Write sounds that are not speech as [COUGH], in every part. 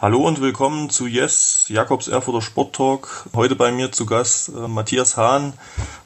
Hallo und willkommen zu Yes, Jakobs Erfurter Sport Talk. Heute bei mir zu Gast äh, Matthias Hahn,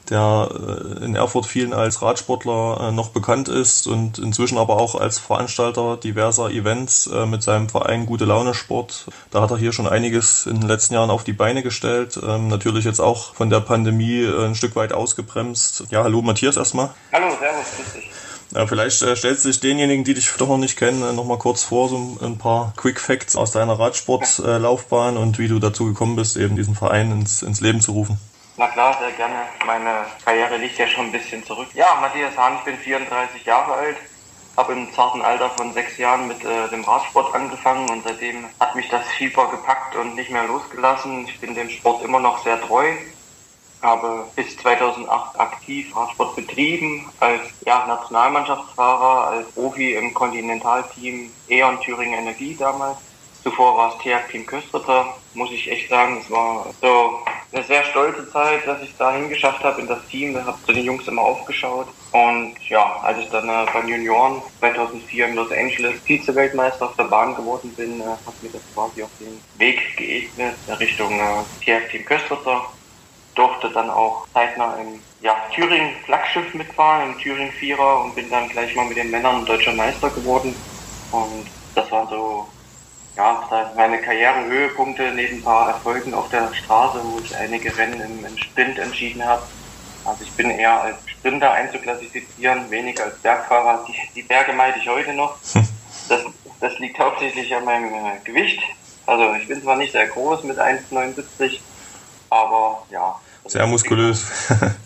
der äh, in Erfurt vielen als Radsportler äh, noch bekannt ist und inzwischen aber auch als Veranstalter diverser Events äh, mit seinem Verein Gute Laune Sport. Da hat er hier schon einiges in den letzten Jahren auf die Beine gestellt. Ähm, natürlich jetzt auch von der Pandemie äh, ein Stück weit ausgebremst. Ja, hallo Matthias erstmal. Hallo, servus, grüß dich. Ja, vielleicht äh, stellst du dich denjenigen, die dich doch noch nicht kennen, äh, noch mal kurz vor, so ein paar Quick Facts aus deiner Radsportlaufbahn äh, und wie du dazu gekommen bist, eben diesen Verein ins, ins Leben zu rufen. Na klar, sehr gerne. Meine Karriere liegt ja schon ein bisschen zurück. Ja, Matthias Hahn, ich bin 34 Jahre alt, habe im zarten Alter von sechs Jahren mit äh, dem Radsport angefangen und seitdem hat mich das Fieber gepackt und nicht mehr losgelassen. Ich bin dem Sport immer noch sehr treu habe bis 2008 aktiv Radsport betrieben, als ja, Nationalmannschaftsfahrer, als Profi im Kontinentalteam E.ON Thüringen Energie damals. Zuvor war es TEAG Team Köstritter, muss ich echt sagen. Es war so eine sehr stolze Zeit, dass ich da hingeschafft habe in das Team. Habe zu den Jungs immer aufgeschaut. Und ja, als ich dann äh, beim Junioren 2004 in Los Angeles Vize-Weltmeister auf der Bahn geworden bin, äh, hat mir das quasi auf den Weg geebnet Richtung äh, TEAG Team Köstritter durfte dann auch zeitnah im ja, Thüringen Flaggschiff mitfahren, im Thüringen Vierer und bin dann gleich mal mit den Männern deutscher Meister geworden. Und das waren so ja, meine Karrierehöhepunkte neben ein paar Erfolgen auf der Straße, wo ich einige Rennen im, im Sprint entschieden habe. Also ich bin eher als Sprinter einzuklassifizieren, weniger als Bergfahrer. Die, die Berge meide ich heute noch. [LAUGHS] Das, das liegt hauptsächlich an meinem äh, Gewicht. Also ich bin zwar nicht sehr groß mit 1,79, aber ja. Sehr muskulös. [LAUGHS]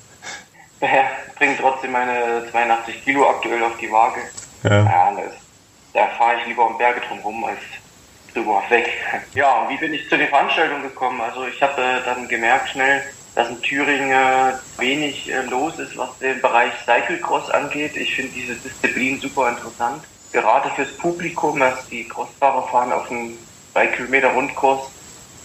bringt trotzdem meine 82 Kilo aktuell auf die Waage. Ja. ja das, da fahre ich lieber um Berge drumherum als drüber weg. [LAUGHS] Ja, und wie bin ich zu den Veranstaltungen gekommen? Also ich habe äh, dann gemerkt schnell, dass in Thüringen äh, wenig äh, los ist, was den Bereich Cyclecross angeht. Ich finde diese Disziplin super interessant. Gerade fürs Publikum, dass die Crossfahrer fahren auf einem 3 Kilometer Rundkurs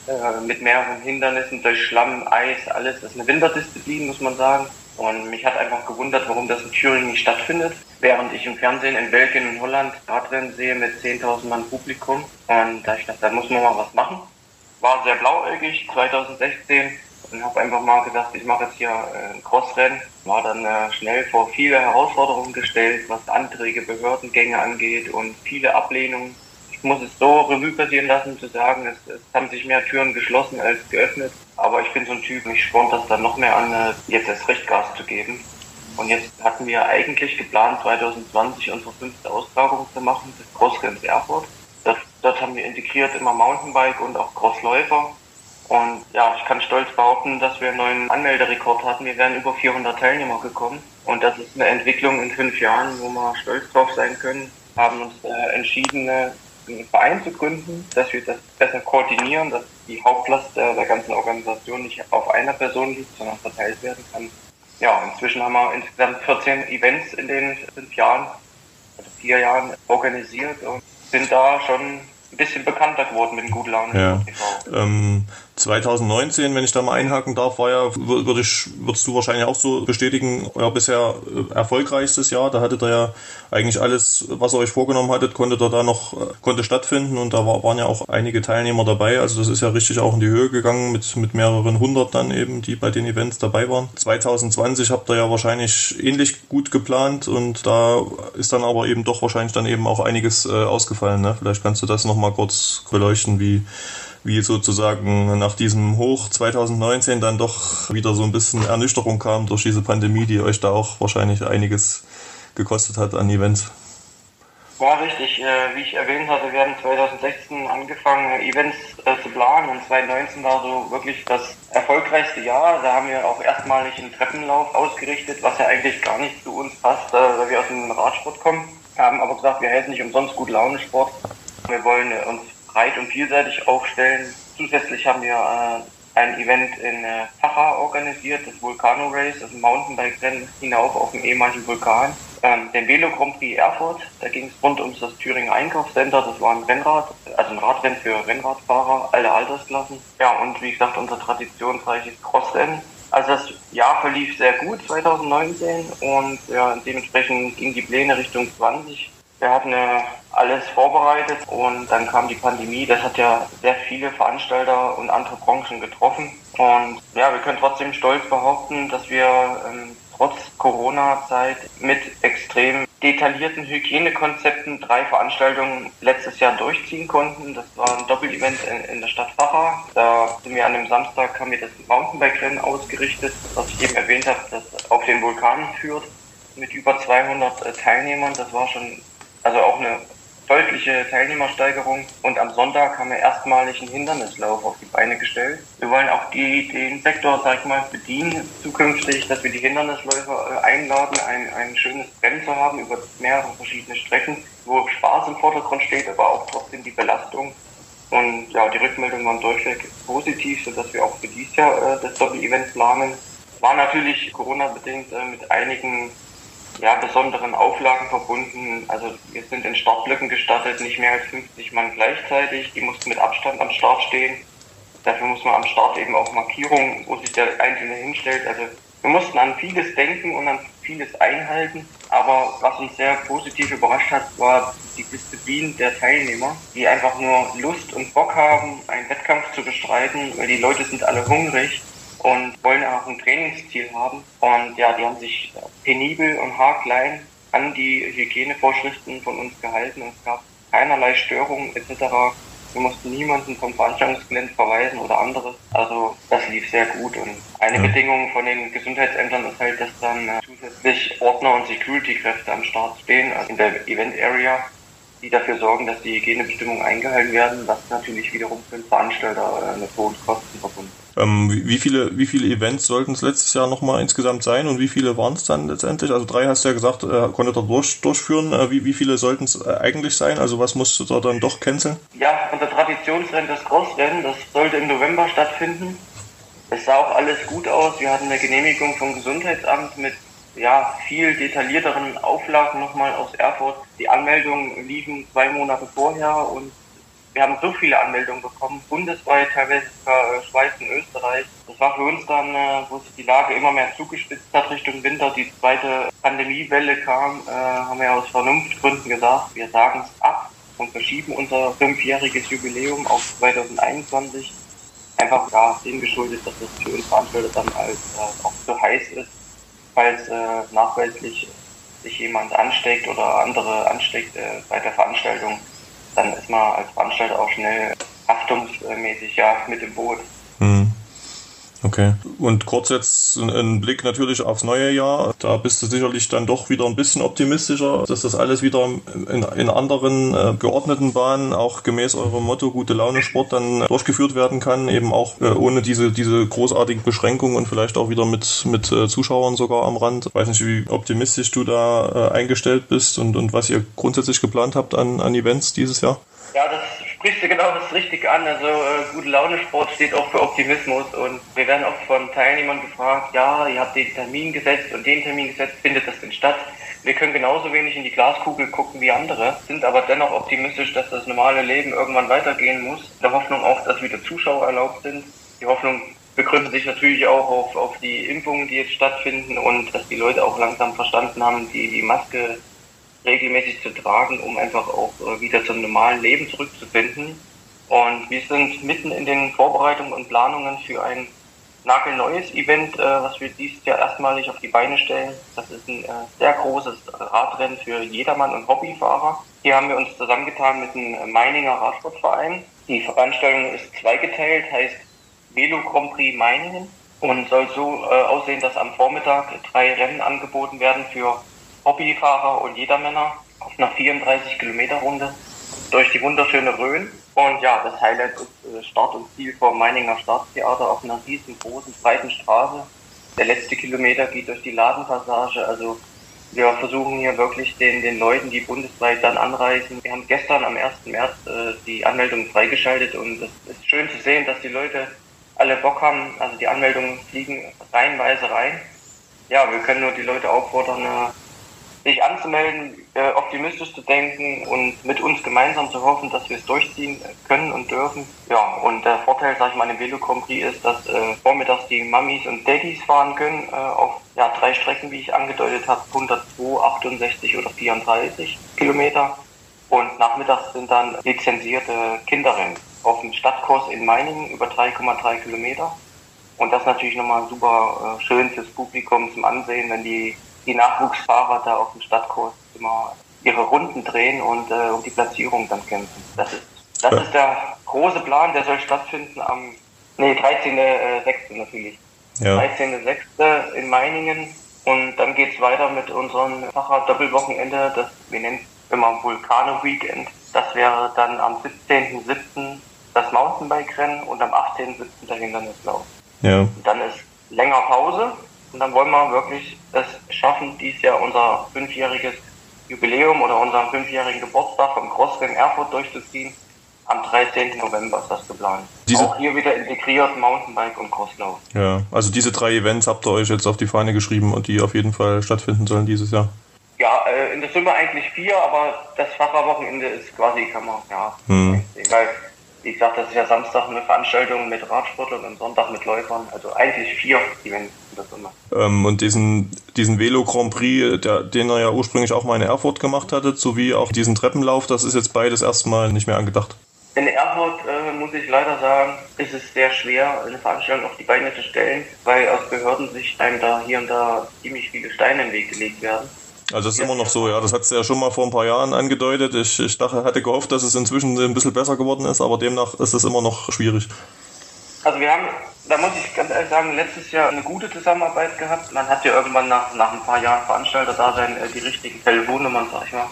äh, mit mehreren Hindernissen durch Schlamm, Eis, alles. Das ist eine Winterdisziplin, muss man sagen. Und mich hat einfach gewundert, warum das in Thüringen nicht stattfindet. Während ich im Fernsehen in Belgien und Holland Radrennen sehe mit 10.000 Mann Publikum. Und da ich dachte, da muss man mal was machen. War sehr blauäugig 2016 und habe einfach mal gedacht, ich mache jetzt hier äh, ein Crossrennen. War dann äh, schnell vor viele Herausforderungen gestellt, was Anträge, Behördengänge angeht und viele Ablehnungen muss es so Revue passieren lassen, zu sagen, es, es, haben sich mehr Türen geschlossen als geöffnet. Aber ich bin so ein Typ, mich spornt das dann noch mehr an, äh, jetzt erst recht Gas zu geben. Und jetzt hatten wir eigentlich geplant, 2020 unsere fünfte Austragung zu machen, das Crossrenns Erfurt. Das, dort haben wir integriert immer Mountainbike und auch Crossläufer. Und ja, ich kann stolz behaupten, dass wir einen neuen Anmelderekord hatten. Wir wären über 400 Teilnehmer gekommen. Und das ist eine Entwicklung in fünf Jahren, wo wir stolz drauf sein können. Haben uns äh, entschieden, äh, einen Verein zu gründen, dass wir das besser koordinieren, dass die Hauptlast der, der ganzen Organisation nicht auf einer Person liegt, sondern verteilt werden kann. Ja, inzwischen haben wir insgesamt 14 Events in den fünf Jahren, also vier Jahren organisiert und sind da schon ein bisschen bekannter geworden mit dem Gut Laune. Ja. Ähm, 2019, wenn ich da mal einhaken darf, war ja, würde ich, würdest du wahrscheinlich auch so bestätigen, euer bisher äh, erfolgreichstes Jahr. Da hattet ihr ja eigentlich alles, was ihr euch vorgenommen hattet, konnte da, da noch, äh, konnte stattfinden und da war, waren ja auch einige Teilnehmer dabei. Also das ist ja richtig auch in die Höhe gegangen mit, mit mehreren hundert dann eben, die bei den Events dabei waren. 2020 habt ihr ja wahrscheinlich ähnlich gut geplant und da ist dann aber eben doch wahrscheinlich dann eben auch einiges äh, ausgefallen. Ne? Vielleicht kannst du das nochmal kurz beleuchten, wie, wie sozusagen nach diesem Hoch 2019 dann doch wieder so ein bisschen Ernüchterung kam durch diese Pandemie, die euch da auch wahrscheinlich einiges gekostet hat an Events. Ja, richtig. Äh, wie ich erwähnt hatte, wir haben 2016 angefangen, Events äh, zu planen und 2019 war so wirklich das erfolgreichste Jahr. Da haben wir auch erstmalig einen Treppenlauf ausgerichtet, was ja eigentlich gar nicht zu uns passt, äh, weil wir aus dem Radsport kommen. Haben aber gesagt, wir heißen nicht umsonst gut Laune-Sport. Wir wollen uns breit und vielseitig aufstellen. Zusätzlich haben wir äh, ein Event in äh, Facha organisiert, das Vulcano Race, das Mountainbike-Rennen hinauf auf dem ehemaligen Vulkan. Ähm, den Velo Grand Prix Erfurt, da ging es rund ums das Thüringer Einkaufscenter, das war ein Rennrad, also ein Radrennen für Rennradfahrer, alle Altersklassen. Ja, und wie gesagt, unser traditionsreiches Crossrennen. Also das Jahr verlief sehr gut 2019 und ja, dementsprechend ging die Pläne Richtung 20 Wir hatten alles vorbereitet und dann kam die Pandemie. Das hat ja sehr viele Veranstalter und andere Branchen getroffen. Und ja, wir können trotzdem stolz behaupten, dass wir ähm, trotz Corona-Zeit mit extrem detaillierten Hygienekonzepten drei Veranstaltungen letztes Jahr durchziehen konnten. Das war ein Doppelevent in, in der Stadt Facher. Da sind wir an dem Samstag, haben wir das Mountainbike-Rennen ausgerichtet, was ich eben erwähnt habe, das auf den Vulkan führt mit über 200 äh, Teilnehmern. Das war schon also auch eine deutliche Teilnehmersteigerung. Und am Sonntag haben wir erstmalig einen Hindernislauf auf die Beine gestellt. Wir wollen auch die, den Sektor, sag ich mal, bedienen zukünftig, dass wir die Hindernisläufer äh, einladen, ein, ein schönes Rennen zu haben über mehrere verschiedene Strecken, wo Spaß im Vordergrund steht, aber auch trotzdem die Belastung. Und ja, die Rückmeldungen waren durchweg positiv, sodass wir auch für dieses Jahr äh, das Doppel-Event planen. War natürlich Corona-bedingt äh, mit einigen ja, besonderen Auflagen verbunden. Also wir sind in Startblöcken gestartet, nicht mehr als 50 Mann gleichzeitig. Die mussten mit Abstand am Start stehen. Dafür muss man am Start eben auch Markierungen, wo sich der Einzelne hinstellt. Also wir mussten an vieles denken und an vieles einhalten. Aber was uns sehr positiv überrascht hat, war die Disziplin der Teilnehmer, die einfach nur Lust und Bock haben, einen Wettkampf zu bestreiten, weil die Leute sind alle hungrig und wollen auch ein Trainingsziel haben. Und ja, die haben sich penibel und haarklein an die Hygienevorschriften von uns gehalten es gab keinerlei Störungen etc. Wir mussten niemanden vom Veranstaltungsgelände verweisen oder anderes. Also das lief sehr gut und eine ja. Bedingung von den Gesundheitsämtern ist halt, dass dann äh, zusätzlich Ordner und Security-Kräfte am Start stehen, also in der Event Area, die dafür sorgen, dass die Hygienebestimmungen eingehalten werden, was natürlich wiederum für den Veranstalter äh, mit hohen Kosten verbunden ist. Ähm, wie, viele, wie viele Events sollten es letztes Jahr nochmal insgesamt sein und wie viele waren es dann letztendlich? Also drei hast du ja gesagt, äh, konntet ihr durch, durchführen. Äh, wie, wie viele sollten es äh, eigentlich sein? Also was musst du da dann doch canceln? Ja, unser Traditionsrennen, das Crossrennen, das sollte im November stattfinden. Es sah auch alles gut aus. Wir hatten eine Genehmigung vom Gesundheitsamt mit ja, viel detaillierteren Auflagen nochmal aus Erfurt. Die Anmeldungen liefen zwei Monate vorher und wir haben so viele Anmeldungen bekommen, bundesweit, teilweise sogar äh, Schweiz und Österreich. Das war für uns dann, äh, wo sich die Lage immer mehr zugespitzt hat Richtung Winter, die zweite Pandemiewelle kam, äh, haben wir aus Vernunftgründen gesagt, wir sagen es ab und verschieben unser fünfjähriges Jubiläum auf 2021. Einfach ja, dem geschuldet, dass das für uns Veranstalter dann als äh, auch zu heiß ist, falls äh, nachweislich sich jemand ansteckt oder andere ansteckt äh, bei der Veranstaltung dann ist man als Veranstalter auch schnell haftungsmäßig ja mit im Boot. Mhm. Okay. Und kurz jetzt ein Blick natürlich aufs neue Jahr. Da bist du sicherlich dann doch wieder ein bisschen optimistischer, dass das alles wieder in, in anderen äh, geordneten Bahnen, auch gemäß eurem Motto gute Laune Sport, dann durchgeführt werden kann, eben auch äh, ohne diese, diese großartigen Beschränkungen und vielleicht auch wieder mit, mit äh, Zuschauern sogar am Rand. Ich weiß nicht, wie optimistisch du da äh, eingestellt bist und, und was ihr grundsätzlich geplant habt an, an Events dieses Jahr. Ja, das sprichst du genau das richtig an. Also äh, gute Laune Sport steht auch für Optimismus und wir werden oft von Teilnehmern gefragt, ja, ihr habt den Termin gesetzt und den Termin gesetzt, findet das denn statt? Wir können genauso wenig in die Glaskugel gucken wie andere, sind aber dennoch optimistisch, dass das normale Leben irgendwann weitergehen muss. In der Hoffnung auch, dass wieder Zuschauer erlaubt sind. Die Hoffnung begründet sich natürlich auch auf, auf die Impfungen, die jetzt stattfinden und dass die Leute auch langsam verstanden haben, die, die Maske regelmäßig zu tragen, um einfach auch äh, wieder zum normalen Leben zurückzufinden. Und wir sind mitten in den Vorbereitungen und Planungen für ein nagelneues Event, äh, was wir dieses Jahr erstmalig auf die Beine stellen. Das ist ein äh, sehr großes Radrennen für jedermann und Hobbyfahrer. Hier haben wir uns zusammengetan mit dem Meininger Radsportverein. Die Veranstaltung ist zweigeteilt, heißt Velo Grand Prix Meiningen und soll so aussehen, dass am Vormittag drei Rennen angeboten werden für Hobbyfahrer und Jedermänner auf einer 34 Kilometer Runde durch die wunderschöne Rhön. Und ja, das Highlight ist äh, Start und Ziel vom Meininger Staatstheater auf einer riesengroßen, breiten Straße. Der letzte Kilometer geht durch die Ladenpassage. Also wir versuchen hier wirklich den, den Leuten, die bundesweit dann anreisen. Wir haben gestern am 1. März äh, die Anmeldung freigeschaltet und es ist schön zu sehen, dass die Leute alle Bock haben. Also die Anmeldungen fliegen reihenweise rein. Ja, wir können nur die Leute auffordern, äh, sich anzumelden, äh, optimistisch zu denken und mit uns gemeinsam zu hoffen, dass wir es durchziehen können und dürfen. Ja, und der Vorteil, sag ich mal, im Velo Grand ist, dass äh, vormittags die Mamis und Daddys fahren können äh, auf ja, drei Strecken, wie ich angedeutet habe, 102, 68 oder 34 Kilometer. Und nachmittags sind dann lizenzierte Kinderrennen auf dem Stadtkurs in Meiningen über 3,3 Kilometer. Und das natürlich nochmal super äh, schön fürs Publikum zum Ansehen, wenn die, die Nachwuchsfahrer da auf dem Stadtkurs immer ihre Runden drehen und äh, um die Platzierung dann kämpfen. Das ist, das ist der große Plan, der soll stattfinden am, nee, 13.06. Äh, natürlich. Ja. 13.06. in Meiningen. Und dann geht's weiter mit unserem Fahrrad-Doppelwochenende, das wir nennen immer Vulkano-Weekend. Das wäre dann am 17.07. das Mountainbike-Rennen und am 18.07. der Hindernislauf. Ja. Und dann ist länger Pause und dann wollen wir wirklich es schaffen, dies Jahr unser fünfjähriges Jubiläum oder unseren fünfjährigen Geburtstag vom Crossrennen Erfurt durchzuziehen. Am 13. November ist das geplant. Diese Auch hier wieder integriert Mountainbike und Crosslauf. Ja, also diese drei Events habt ihr euch jetzt auf die Fahne geschrieben und die auf jeden Fall stattfinden sollen dieses Jahr. Ja, äh, in der Summe eigentlich vier, aber das Fahrerwochenende ist quasi, kann man, ja, hm. weil wie gesagt, das ist ja Samstag eine Veranstaltung mit Radsportlern und Sonntag mit Läufern. Also eigentlich vier Events Ähm, und diesen, diesen Velo Grand Prix, der, den er ja ursprünglich auch mal in Erfurt gemacht hatte, sowie auch diesen Treppenlauf, das ist jetzt beides erstmal nicht mehr angedacht. In Erfurt äh, muss ich leider sagen, ist es sehr schwer, eine Veranstaltung auf die Beine zu stellen, weil aus Behördensicht einem da hier und da ziemlich viele Steine im Weg gelegt werden. Also das ist immer noch so, ja. Das hat es ja schon mal vor ein paar Jahren angedeutet. Ich, ich dachte, hatte gehofft, dass es inzwischen ein bisschen besser geworden ist, aber demnach ist es immer noch schwierig. Also wir haben, da muss ich ganz ehrlich sagen, letztes Jahr eine gute Zusammenarbeit gehabt. Man hat ja irgendwann nach, nach ein paar Jahren Veranstalter da sein, äh, die richtigen Telefonnummern, sag ich mal,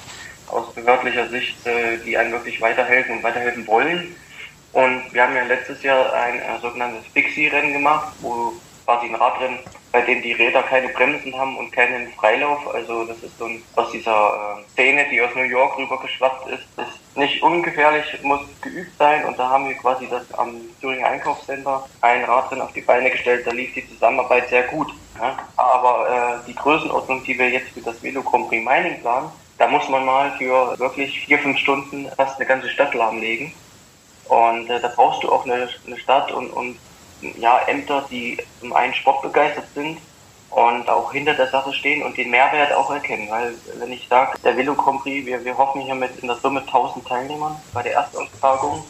aus behördlicher Sicht, äh, die einen wirklich weiterhelfen und weiterhelfen wollen. Und wir haben ja letztes Jahr ein äh, sogenanntes Pixie-Rennen gemacht, wo quasi ein Radrennen, bei dem die Räder keine Bremsen haben und keinen Freilauf. Also das ist so ein, aus dieser äh, Szene, die aus New York rübergeschwappt ist. Ist nicht ungefährlich, muss geübt sein und da haben wir quasi das am Thüringer Einkaufscenter ein Radrennen auf die Beine gestellt. Da lief die Zusammenarbeit sehr gut. Ja? Aber äh, die Größenordnung, die wir jetzt für das Velo Grand Prix Mining planen, da muss man mal für wirklich vier, fünf Stunden fast eine ganze Stadt lahmlegen. Und äh, da brauchst du auch eine, eine Stadt und, und ja, Ämter, die zum einen sportbegeistert sind und auch hinter der Sache stehen und den Mehrwert auch erkennen. Weil, wenn ich sage, der Velo Prix, wir, wir hoffen hier mit in der Summe 1000 Teilnehmern bei der Erstaustragung.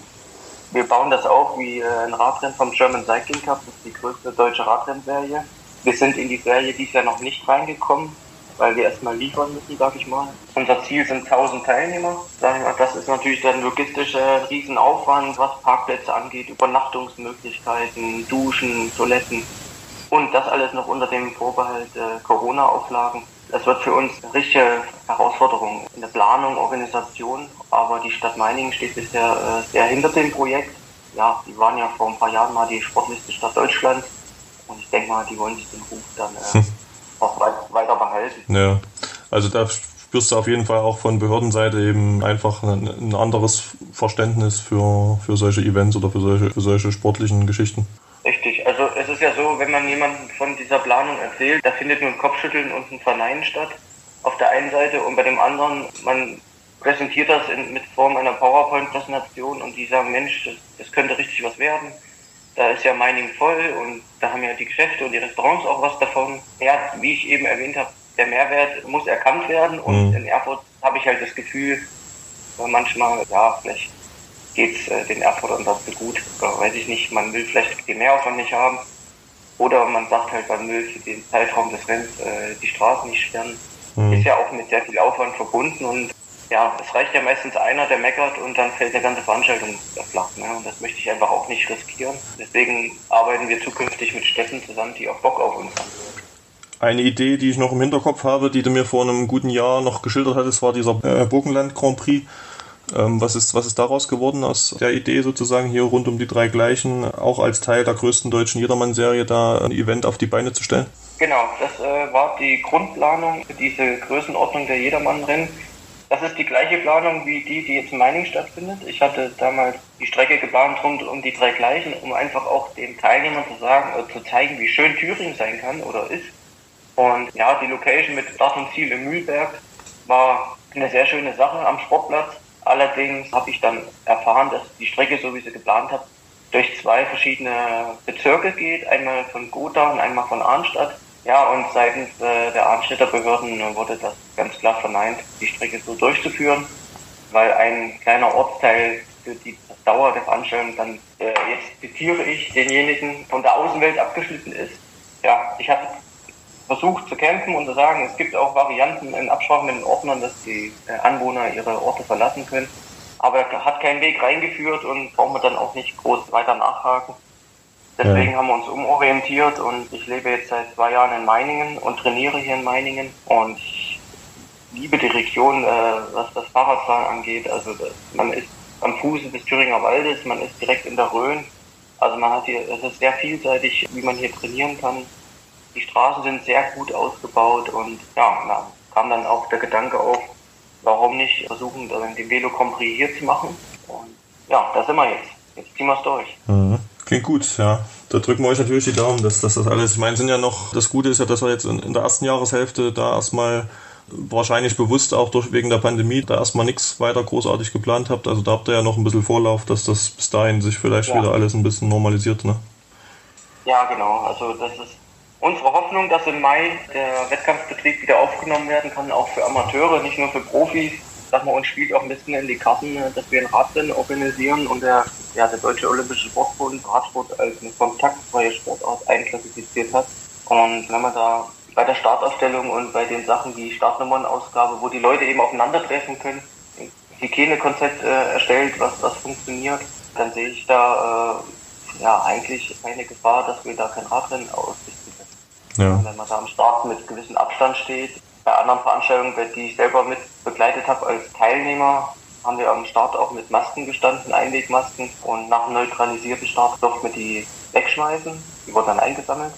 Wir bauen das auf wie äh, ein Radrennen vom German Cycling Cup, das ist die größte deutsche Radrennserie. Wir sind in die Serie dieses Jahr noch nicht reingekommen weil wir erstmal liefern müssen, sag ich mal. Unser Ziel sind 1000 Teilnehmer. Das ist natürlich dann logistischer Riesenaufwand, was Parkplätze angeht, Übernachtungsmöglichkeiten, Duschen, Toiletten und das alles noch unter dem Vorbehalt äh, Corona-Auflagen. Das wird für uns eine richtige Herausforderung in der Planung, Organisation, aber die Stadt Meiningen steht bisher äh, sehr hinter dem Projekt. Ja, die waren ja vor ein paar Jahren mal die sportlichste Stadt Deutschlands und ich denke mal, die wollen sich den Ruf dann äh, [LAUGHS] auch weiter behalten. Ja, also da spürst du auf jeden Fall auch von Behördenseite eben einfach ein, ein anderes Verständnis für, für solche Events oder für solche, für solche sportlichen Geschichten. Richtig, es ist ja so, wenn man jemandem von dieser Planung erzählt, da findet nur ein Kopfschütteln und ein Verneinen statt. Auf der einen Seite und bei dem anderen, man präsentiert das in, mit Form einer PowerPoint-Präsentation und die sagen, Mensch, das, das könnte richtig was werden da ist ja Mining voll und da haben ja die Geschäfte und die Restaurants auch was davon. Ja, wie ich eben erwähnt habe, der Mehrwert muss erkannt werden und mhm. in Erfurt habe ich halt das Gefühl, manchmal, ja, vielleicht geht es äh, den Erfurtern dazu gut, oder weiß ich nicht, man will vielleicht den Mehraufwand nicht haben oder man sagt halt, man will für den Zeitraum des Rennens äh, die Straßen nicht sperren. Mhm. Ist ja auch mit sehr viel Aufwand verbunden und ja, es reicht ja meistens einer, der meckert und dann fällt die ganze Veranstaltung flach. Ne? Und das möchte ich einfach auch nicht riskieren. Deswegen arbeiten wir zukünftig mit Städten zusammen, die auch Bock auf uns haben. Eine Idee, die ich noch im Hinterkopf habe, die du mir vor einem guten Jahr noch geschildert hattest, war dieser äh, Burgenland Grand Prix. Ähm, was, ist, was ist daraus geworden aus der Idee sozusagen hier rund um die drei Gleichen, auch als Teil der größten deutschen Jedermann-Serie da ein Event auf die Beine zu stellen? Genau, das äh, war die Grundplanung für diese Größenordnung der Jedermann-Rennen das ist die gleiche Planung wie die, die jetzt in Meining stattfindet. Ich hatte damals die Strecke geplant rund um die drei gleichen, um einfach auch den Teilnehmern zu sagen, äh, zu zeigen, wie schön Thüringen sein kann oder ist. Und ja, die Location mit Start und Ziel im Mühlberg, war eine sehr schöne Sache am Sportplatz. Allerdings habe ich dann erfahren, dass die Strecke, so wie sie geplant hat, durch zwei verschiedene Bezirke geht, einmal von Gotha und einmal von Arnstadt. Ja, und seitens äh, der Arnstädter Behörden wurde das ganz klar verneint, die Strecke so durchzuführen, weil ein kleiner Ortsteil für die Dauer der Veranstaltung dann, äh, jetzt zitiere ich, denjenigen von der Außenwelt abgeschnitten ist. Ja, ich habe versucht zu kämpfen und zu sagen, es gibt auch Varianten in Absprache mit den Ordnern, dass die äh, Anwohner ihre Orte verlassen können. Aber er hat keinen Weg reingeführt und brauchen wir dann auch nicht groß weiter nachhaken. Deswegen ja. haben wir uns umorientiert und ich lebe jetzt seit zwei Jahren in Meiningen und trainiere hier in Meiningen und ich liebe die Region, äh, was das Fahrradfahren angeht. Also man ist am Fuße des Thüringer Waldes, man ist direkt in der Rhön. Also man hat hier, es ist sehr vielseitig, wie man hier trainieren kann. Die Straßen sind sehr gut ausgebaut und ja, da kam dann auch der Gedanke auf, warum nicht versuchen, den Velo Compris hier zu machen. Und ja, da sind wir jetzt. Jetzt ziehen wir es durch. Mhm. Klingt gut, ja. Da drücken wir euch natürlich die Daumen, dass, dass das alles, ich meine, sind ja noch, das Gute ist ja, dass wir jetzt in, in der ersten Jahreshälfte da erstmal wahrscheinlich bewusst auch durch wegen der Pandemie da erstmal nichts weiter großartig geplant habt. Also da habt ihr ja noch ein bisschen Vorlauf, dass das bis dahin sich vielleicht ja. wieder alles ein bisschen normalisiert, ne? Ja, genau. Also das ist unsere Hoffnung, dass im Mai der Wettkampfbetrieb wieder aufgenommen werden kann, auch für Amateure, nicht nur für Profis. Sag mal, uns spielt auch ein bisschen in die Karten, dass wir ein Radrennen organisieren und der, ja, der Deutsche Olympische Sportbund Radsport als eine kontaktfreie Sportart einklassifiziert hat. Und wenn man da bei der Startaufstellung und bei den Sachen wie Startnummernausgabe, wo die Leute eben aufeinandertreffen können, ein Hygienekonzept äh, erstellt, was, was funktioniert, dann sehe ich da äh, ja eigentlich keine Gefahr, dass wir da kein Radrennen können. Ja. Wenn man da am Start mit gewissem Abstand steht. Bei anderen Veranstaltungen, die ich selber mit begleitet habe als Teilnehmer, haben wir am Start auch mit Masken gestanden, Einwegmasken. Und nach einem neutralisierten Start durften wir die wegschmeißen. Die wurden dann eingesammelt.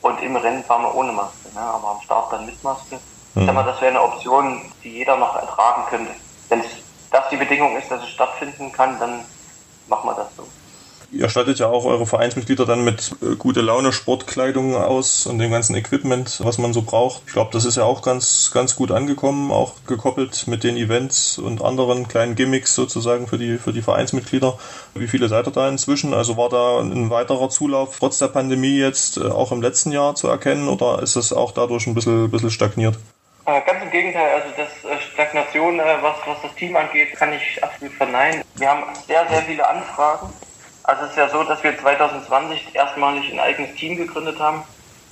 Und im Rennen fahren wir ohne Maske, ne? aber am Start dann mit Maske. Mhm. Ich sag mal, das wäre eine Option, die jeder noch ertragen könnte. Wenn das die Bedingung ist, dass es stattfinden kann, dann machen wir das so. Ihr stattet ja auch eure Vereinsmitglieder dann mit äh, gute Laune Sportkleidung aus und dem ganzen Equipment, was man so braucht. Ich glaube, das ist ja auch ganz, ganz gut angekommen, auch gekoppelt mit den Events und anderen kleinen Gimmicks sozusagen für die, für die Vereinsmitglieder. Wie viele seid ihr da inzwischen? Also war da ein weiterer Zulauf trotz der Pandemie jetzt äh, auch im letzten Jahr zu erkennen oder ist es auch dadurch ein bisschen, bisschen stagniert? Äh, ganz im Gegenteil, also das Stagnation, was, was das Team angeht, kann ich absolut verneinen. Wir haben sehr, sehr viele Anfragen also es ist ja so, dass wir 2020 erstmalig ein eigenes Team gegründet haben.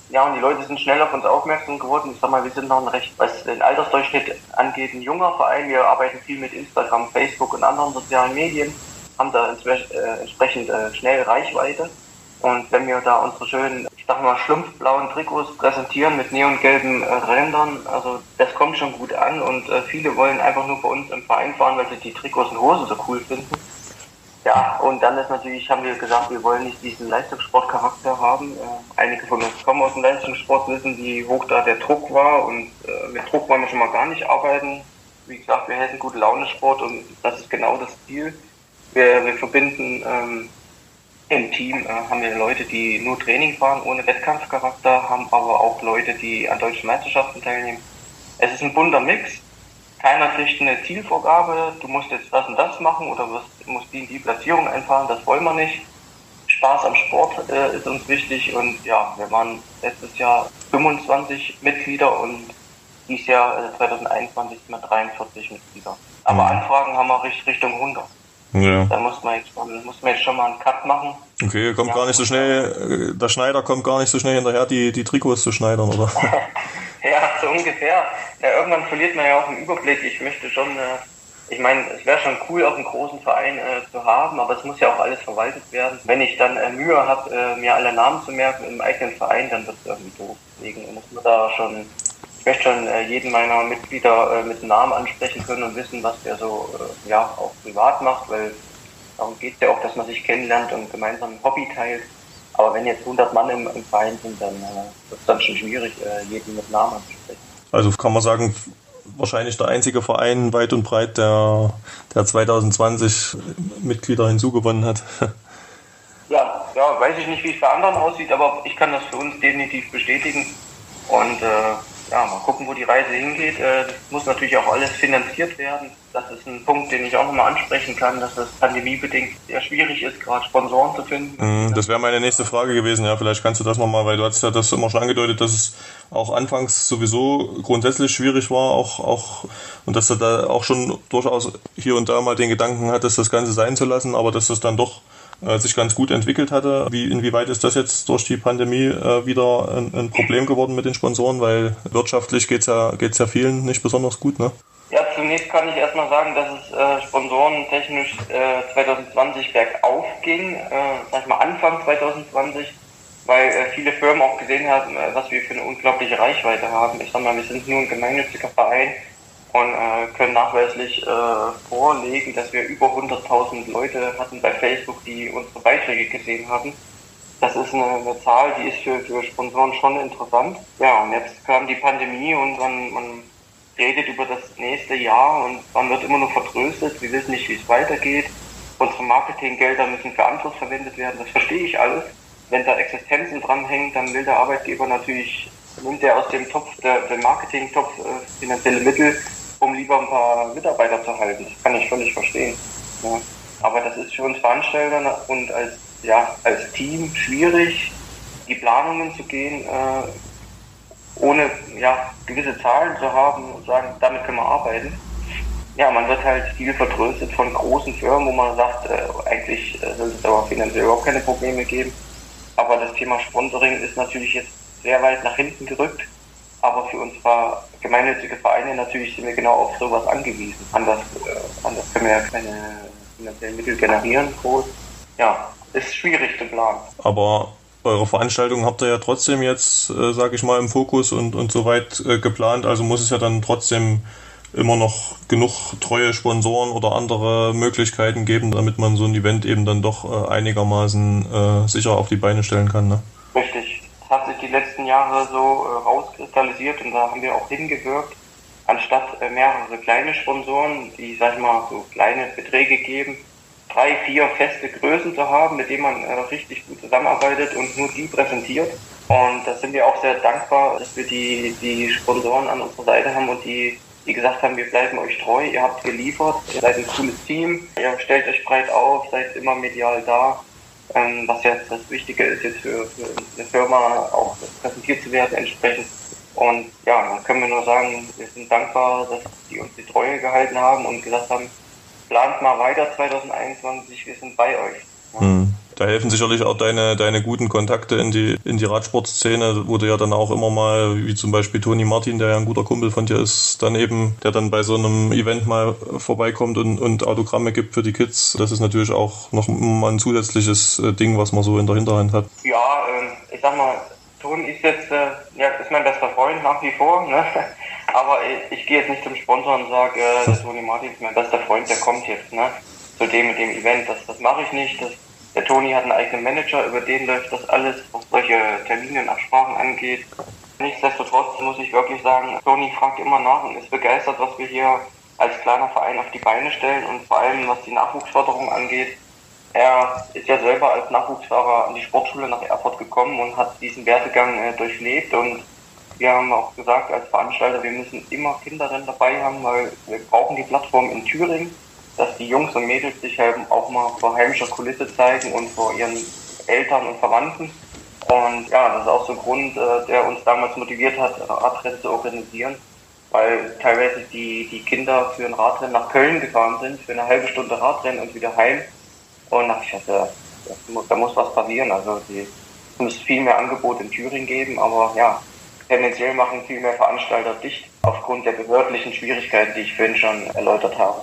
Ja, und die Leute sind schnell auf uns aufmerksam geworden. Ich sag mal, wir sind noch ein recht, was den Altersdurchschnitt angeht, ein junger Verein. Wir arbeiten viel mit Instagram, Facebook und anderen sozialen Medien, haben da äh, entsprechend äh, schnell Reichweite. Und wenn wir da unsere schönen, ich sag mal, schlumpfblauen Trikots präsentieren mit neongelben äh, Rändern, also das kommt schon gut an und viele wollen einfach nur bei uns im Verein fahren, weil sie die Trikots und Hosen so cool finden. Ja, und dann ist natürlich, haben wir gesagt, wir wollen nicht diesen Leistungssportcharakter haben. Äh, einige von uns kommen aus dem Leistungssport, wissen, wie hoch da der Druck war und äh, mit Druck wollen wir schon mal gar nicht arbeiten. Wie gesagt, wir helfen gute Laune Sport und das ist genau das Ziel. Wir, wir verbinden ähm, im Team äh, haben wir Leute, die nur Training fahren, ohne Wettkampfcharakter, haben aber auch Leute, die an deutschen Meisterschaften teilnehmen. Es ist ein bunter Mix keiner kriegt eine Zielvorgabe, du musst jetzt das und das machen oder wirst, musst die, die Platzierung einfahren, das wollen wir nicht. Spaß am Sport äh, ist uns wichtig und ja, wir waren letztes Jahr 25 Mitglieder und dieses Jahr äh, 2021 sind wir 43 Mitglieder. Aber mhm. Anfragen haben wir Richtung 100. Ja. Da muss man, jetzt, muss man jetzt schon mal einen Cut machen. Okay, kommt ja. gar nicht so schnell, äh, der Schneider kommt gar nicht so schnell hinterher, die, die Trikots zu schneidern, oder? [LAUGHS] ja, so ungefähr. Ja, irgendwann verliert man ja auch einen Überblick. Ich möchte schon, äh, ich meine, es wäre schon cool, auch einen großen Verein äh, zu haben, aber es muss ja auch alles verwaltet werden. Wenn ich dann äh, Mühe habe, äh, mir alle Namen zu merken im eigenen Verein, dann wird es irgendwie doof. Deswegen muss man da schon, ich möchte schon äh, jeden meiner Mitglieder äh, mit Namen ansprechen können und wissen, was der so ja auch privat macht, weil darum geht es ja auch, dass man sich kennenlernt und gemeinsam ein Hobby teilt. Aber wenn jetzt 100 Mann im, im Verein sind, dann äh, wird es dann schon schwierig, äh, jeden mit Namen anzusprechen. Also kann man sagen, wahrscheinlich der einzige Verein weit und breit, der, der 2020 Mitglieder hinzugewonnen hat. [LAUGHS] Ja, ja, weiß ich nicht, wie es bei anderen aussieht, aber ich kann das für uns definitiv bestätigen. Und äh, ja, mal gucken, wo die Reise hingeht. Äh, das muss natürlich auch alles finanziert werden. Das ist ein Punkt, den ich auch nochmal ansprechen kann, dass es pandemiebedingt sehr schwierig ist, gerade Sponsoren zu finden. Mhm, das wäre meine nächste Frage gewesen. Ja, vielleicht kannst du das nochmal, weil du hast ja das immer schon angedeutet, dass es auch anfangs sowieso grundsätzlich schwierig war, auch, auch, und dass du da auch schon durchaus hier und da mal den Gedanken hattest, das Ganze sein zu lassen, aber dass es dann doch äh, sich ganz gut entwickelt hatte. Wie, inwieweit ist das jetzt durch die Pandemie äh, wieder ein, ein, Problem geworden mit den Sponsoren? Weil wirtschaftlich geht's ja, geht's ja vielen nicht besonders gut, ne? Ja, zunächst kann ich erstmal sagen, dass es äh, sponsorentechnisch äh, 2020 bergauf ging, äh, sag ich mal Anfang 2020, weil äh, viele Firmen auch gesehen haben, äh, was wir für eine unglaubliche Reichweite haben. Ich sag mal, wir sind nur ein gemeinnütziger Verein und äh, können nachweislich äh, vorlegen, dass wir über 100.000 Leute hatten bei Facebook, die unsere Beiträge gesehen haben. Das ist eine, eine Zahl, die ist für, für Sponsoren schon interessant. Ja, und jetzt kam die Pandemie und man, man redet über das nächste Jahr und man wird immer nur vertröstet. Wir wissen nicht, wie es weitergeht. Unsere Marketinggelder müssen für anderes verwendet werden. Das verstehe ich alles. Wenn da Existenzen dranhängen, dann will der Arbeitgeber natürlich, nimmt er aus dem Topf, der, der Marketing-Topf äh, finanzielle Mittel um lieber ein paar Mitarbeiter zu halten. Das kann ich völlig verstehen. Ja. Aber das ist für uns Veranstalter und als, ja, als Team schwierig, die Planungen zu gehen, äh, ohne ja, gewisse Zahlen zu haben und sagen, damit können wir arbeiten. Ja, man wird halt viel vertröstet von großen Firmen, wo man sagt, äh, eigentlich äh, soll es aber finanziell überhaupt keine Probleme geben. Aber das Thema Sponsoring ist natürlich jetzt sehr weit nach hinten gerückt. Aber für unsere gemeinnützige Vereine natürlich sind wir genau auf sowas angewiesen. Anders, äh, anders können wir ja keine finanziellen Mittel generieren. Groß. Ja, ist schwierig zu planen. Aber eure Veranstaltung habt ihr ja trotzdem jetzt, äh, sage ich mal, im Fokus und, und soweit äh, geplant. Also muss es ja dann trotzdem immer noch genug treue Sponsoren oder andere Möglichkeiten geben, damit man so ein Event eben dann doch äh, einigermaßen äh, sicher auf die Beine stellen kann. Ne? Richtig hat sich die letzten Jahre so äh, rauskristallisiert und da haben wir auch hingewirkt, anstatt äh, mehrere kleine Sponsoren, die, sag ich mal, so kleine Beträge geben, drei, vier feste Größen zu haben, mit denen man äh, richtig gut zusammenarbeitet und nur die präsentiert. Und da sind wir auch sehr dankbar, dass wir die, die Sponsoren an unserer Seite haben und die, die gesagt haben, wir bleiben euch treu, ihr habt geliefert, ihr seid ein cooles Team, ihr stellt euch breit auf, seid immer medial da ähm, was jetzt das Wichtige ist, jetzt für, für eine Firma auch präsentiert zu werden entsprechend. Und ja, dann können wir nur sagen, wir sind dankbar, dass die uns die Treue gehalten haben und gesagt haben, plant mal weiter 2021, wir sind bei euch. Ja. Hm. Da helfen sicherlich auch deine, deine guten Kontakte in die, in die Radsportszene, wo du ja dann auch immer mal, wie zum Beispiel Toni Martin, der ja ein guter Kumpel von dir ist, dann eben, der dann bei so einem Event mal vorbeikommt und, und Autogramme gibt für die Kids. Das ist natürlich auch noch mal ein zusätzliches äh, Ding, was man so in der Hinterhand hat. Ja, äh, ich sag mal, Toni ist jetzt, äh, ja, ist mein bester Freund nach wie vor, ne? [LAUGHS] Aber ich, ich gehe jetzt nicht zum Sponsor und sage, äh, Toni Martin ist mein bester Freund, der kommt jetzt, ne? Zu dem mit dem Event. Das, das mache ich nicht. Das der Toni hat einen eigenen Manager, über den läuft das alles, was solche Termine und Absprachen angeht. Nichtsdestotrotz muss ich wirklich sagen, Toni fragt immer nach und ist begeistert, was wir hier als kleiner Verein auf die Beine stellen und vor allem was die Nachwuchsförderung angeht. Er ist ja selber als Nachwuchsfahrer an die Sportschule nach Erfurt gekommen und hat diesen Werdegang äh, durchlebt und wir haben auch gesagt als Veranstalter, wir müssen immer Kinderrennen dabei haben, weil wir brauchen die Plattform in Thüringen dass die Jungs und Mädels sich halt auch mal vor heimischer Kulisse zeigen und vor ihren Eltern und Verwandten. Und ja, das ist auch so ein Grund, äh, der uns damals motiviert hat, Radrennen zu organisieren, weil teilweise die, die Kinder für ein Radrennen nach Köln gefahren sind, für eine halbe Stunde Radrennen und wieder heim. Und ich hatte, da muss was passieren. Also die, es muss viel mehr Angebot in Thüringen geben, aber ja, tendenziell machen viel mehr Veranstalter dicht aufgrund der behördlichen Schwierigkeiten, die ich vorhin schon erläutert habe.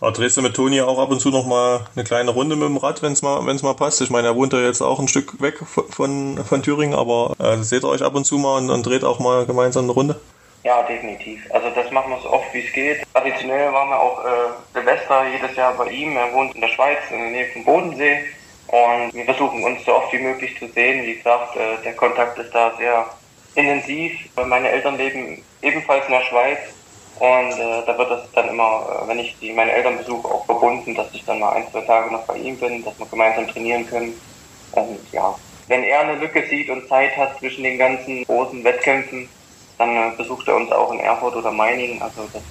Aber drehst du mit Toni auch ab und zu noch mal eine kleine Runde mit dem Rad, wenn es mal, wenn's mal passt? Ich meine, er wohnt ja jetzt auch ein Stück weg von, von Thüringen, aber äh, seht ihr euch ab und zu mal und, und dreht auch mal gemeinsam eine Runde? Ja, definitiv. Also das machen wir so oft wie es geht. Traditionell waren wir auch äh, Silvester jedes Jahr bei ihm. Er wohnt in der Schweiz, in der Nähe vom Bodensee. Und wir versuchen uns so oft wie möglich zu sehen. Wie gesagt, äh, der Kontakt ist da sehr intensiv. Meine Eltern leben ebenfalls in der Schweiz und äh, da wird das dann immer, äh, wenn ich die, meine Eltern besuche, auch verbunden, dass ich dann mal ein, zwei Tage noch bei ihm bin, dass wir gemeinsam trainieren können. Und ja, wenn er eine Lücke sieht und Zeit hat zwischen den ganzen großen Wettkämpfen, dann äh, besucht er uns auch in Erfurt oder Meiningen. Also das,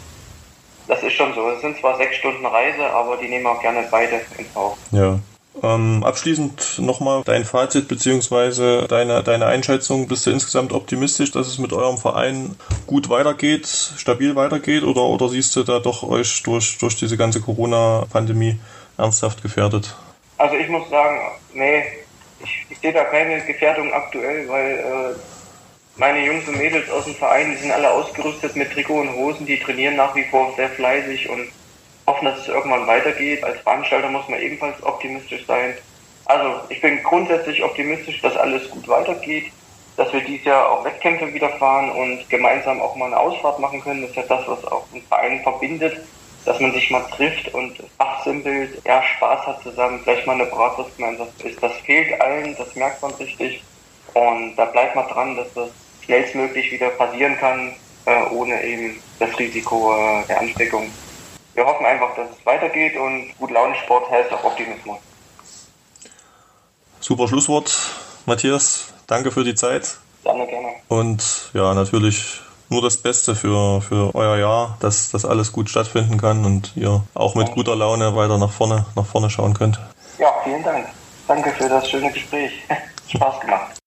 das ist schon so. Es sind zwar sechs Stunden Reise, aber die nehmen auch gerne beide in Kauf. Ja. Ähm, abschließend nochmal dein Fazit bzw. Deine, deine Einschätzung. Bist du insgesamt optimistisch, dass es mit eurem Verein gut weitergeht, stabil weitergeht oder, oder siehst du da doch euch durch, durch diese ganze Corona-Pandemie ernsthaft gefährdet? Also ich muss sagen, nee, ich, ich sehe da keine Gefährdung aktuell, weil äh, meine Jungs und Mädels aus dem Verein, die sind alle ausgerüstet mit Trikot und Hosen, die trainieren nach wie vor sehr fleißig und hoffen, dass es irgendwann weitergeht. Als Veranstalter muss man ebenfalls optimistisch sein. Also ich bin grundsätzlich optimistisch, dass alles gut weitergeht, dass wir dieses Jahr auch Wettkämpfe wieder fahren und gemeinsam auch mal eine Ausfahrt machen können. Das ist ja das, was auch einen Verein verbindet, dass man sich mal trifft und fachsimpelt, ja, Spaß hat zusammen, vielleicht mal eine Bratwurst gemeinsam isst. Das fehlt allen, das merkt man richtig. Und da bleibt man dran, dass das schnellstmöglich wieder passieren kann, äh, ohne eben das Risiko äh, der Ansteckung wir hoffen einfach, dass es weitergeht und gut Launensport heißt auch Optimismus. Super Schlusswort, Matthias. Danke für die Zeit. Gerne, gerne. Und ja, natürlich nur das Beste für, für euer Jahr, dass das alles gut stattfinden kann und ihr auch mit guter Laune weiter nach vorne, nach vorne schauen könnt. Ja, vielen Dank. Danke für das schöne Gespräch. [LAUGHS] Spaß gemacht.